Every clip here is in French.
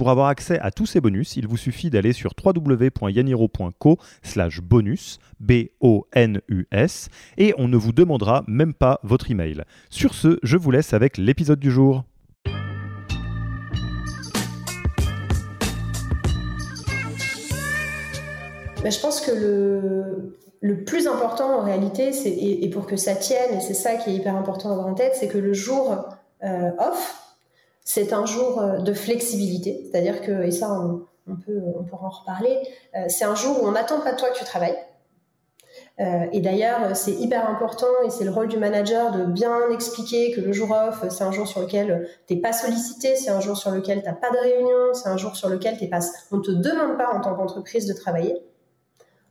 Pour avoir accès à tous ces bonus, il vous suffit d'aller sur www.yaniro.co slash bonus, B-O-N-U-S, et on ne vous demandera même pas votre email. Sur ce, je vous laisse avec l'épisode du jour. Mais je pense que le, plus important en réalité, et pour que ça tienne, et c'est ça qui est hyper important à avoir en tête, c'est que le jour euh, off, c'est un jour euh, de flexibilité, c'est-à-dire que, et ça on, peut, on pourra en reparler, euh, c'est un jour où on n'attend pas de toi que tu travailles. Euh, et d'ailleurs, c'est hyper important et c'est le rôle du manager de bien expliquer que le jour off, c'est un jour sur lequel tu n'es pas sollicité, c'est un jour sur lequel tu n'as pas de réunion, c'est un jour sur lequel t'es pas, on ne te demande pas en tant qu'entreprise de travailler.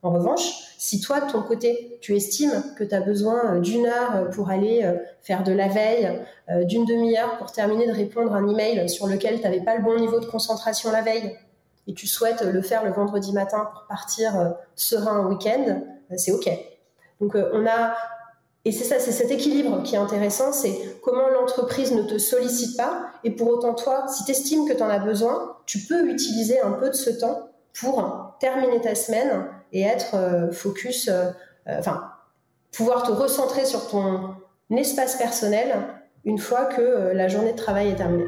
En revanche, si toi, de ton côté, tu estimes que tu as besoin euh, d'une heure euh, pour aller euh, faire de la veille, d'une demi-heure pour terminer de répondre à un email sur lequel tu n'avais pas le bon niveau de concentration la veille, et tu souhaites le faire le vendredi matin pour partir serein au week-end, c'est OK. Donc on a et c'est ça, c'est cet équilibre qui est intéressant, c'est comment l'entreprise ne te sollicite pas, et pour autant toi, si tu estimes que tu en as besoin, tu peux utiliser un peu de ce temps pour terminer ta semaine et être euh, focus, euh, euh, enfin, pouvoir te recentrer sur ton espace personnel une fois que la journée de travail est terminée.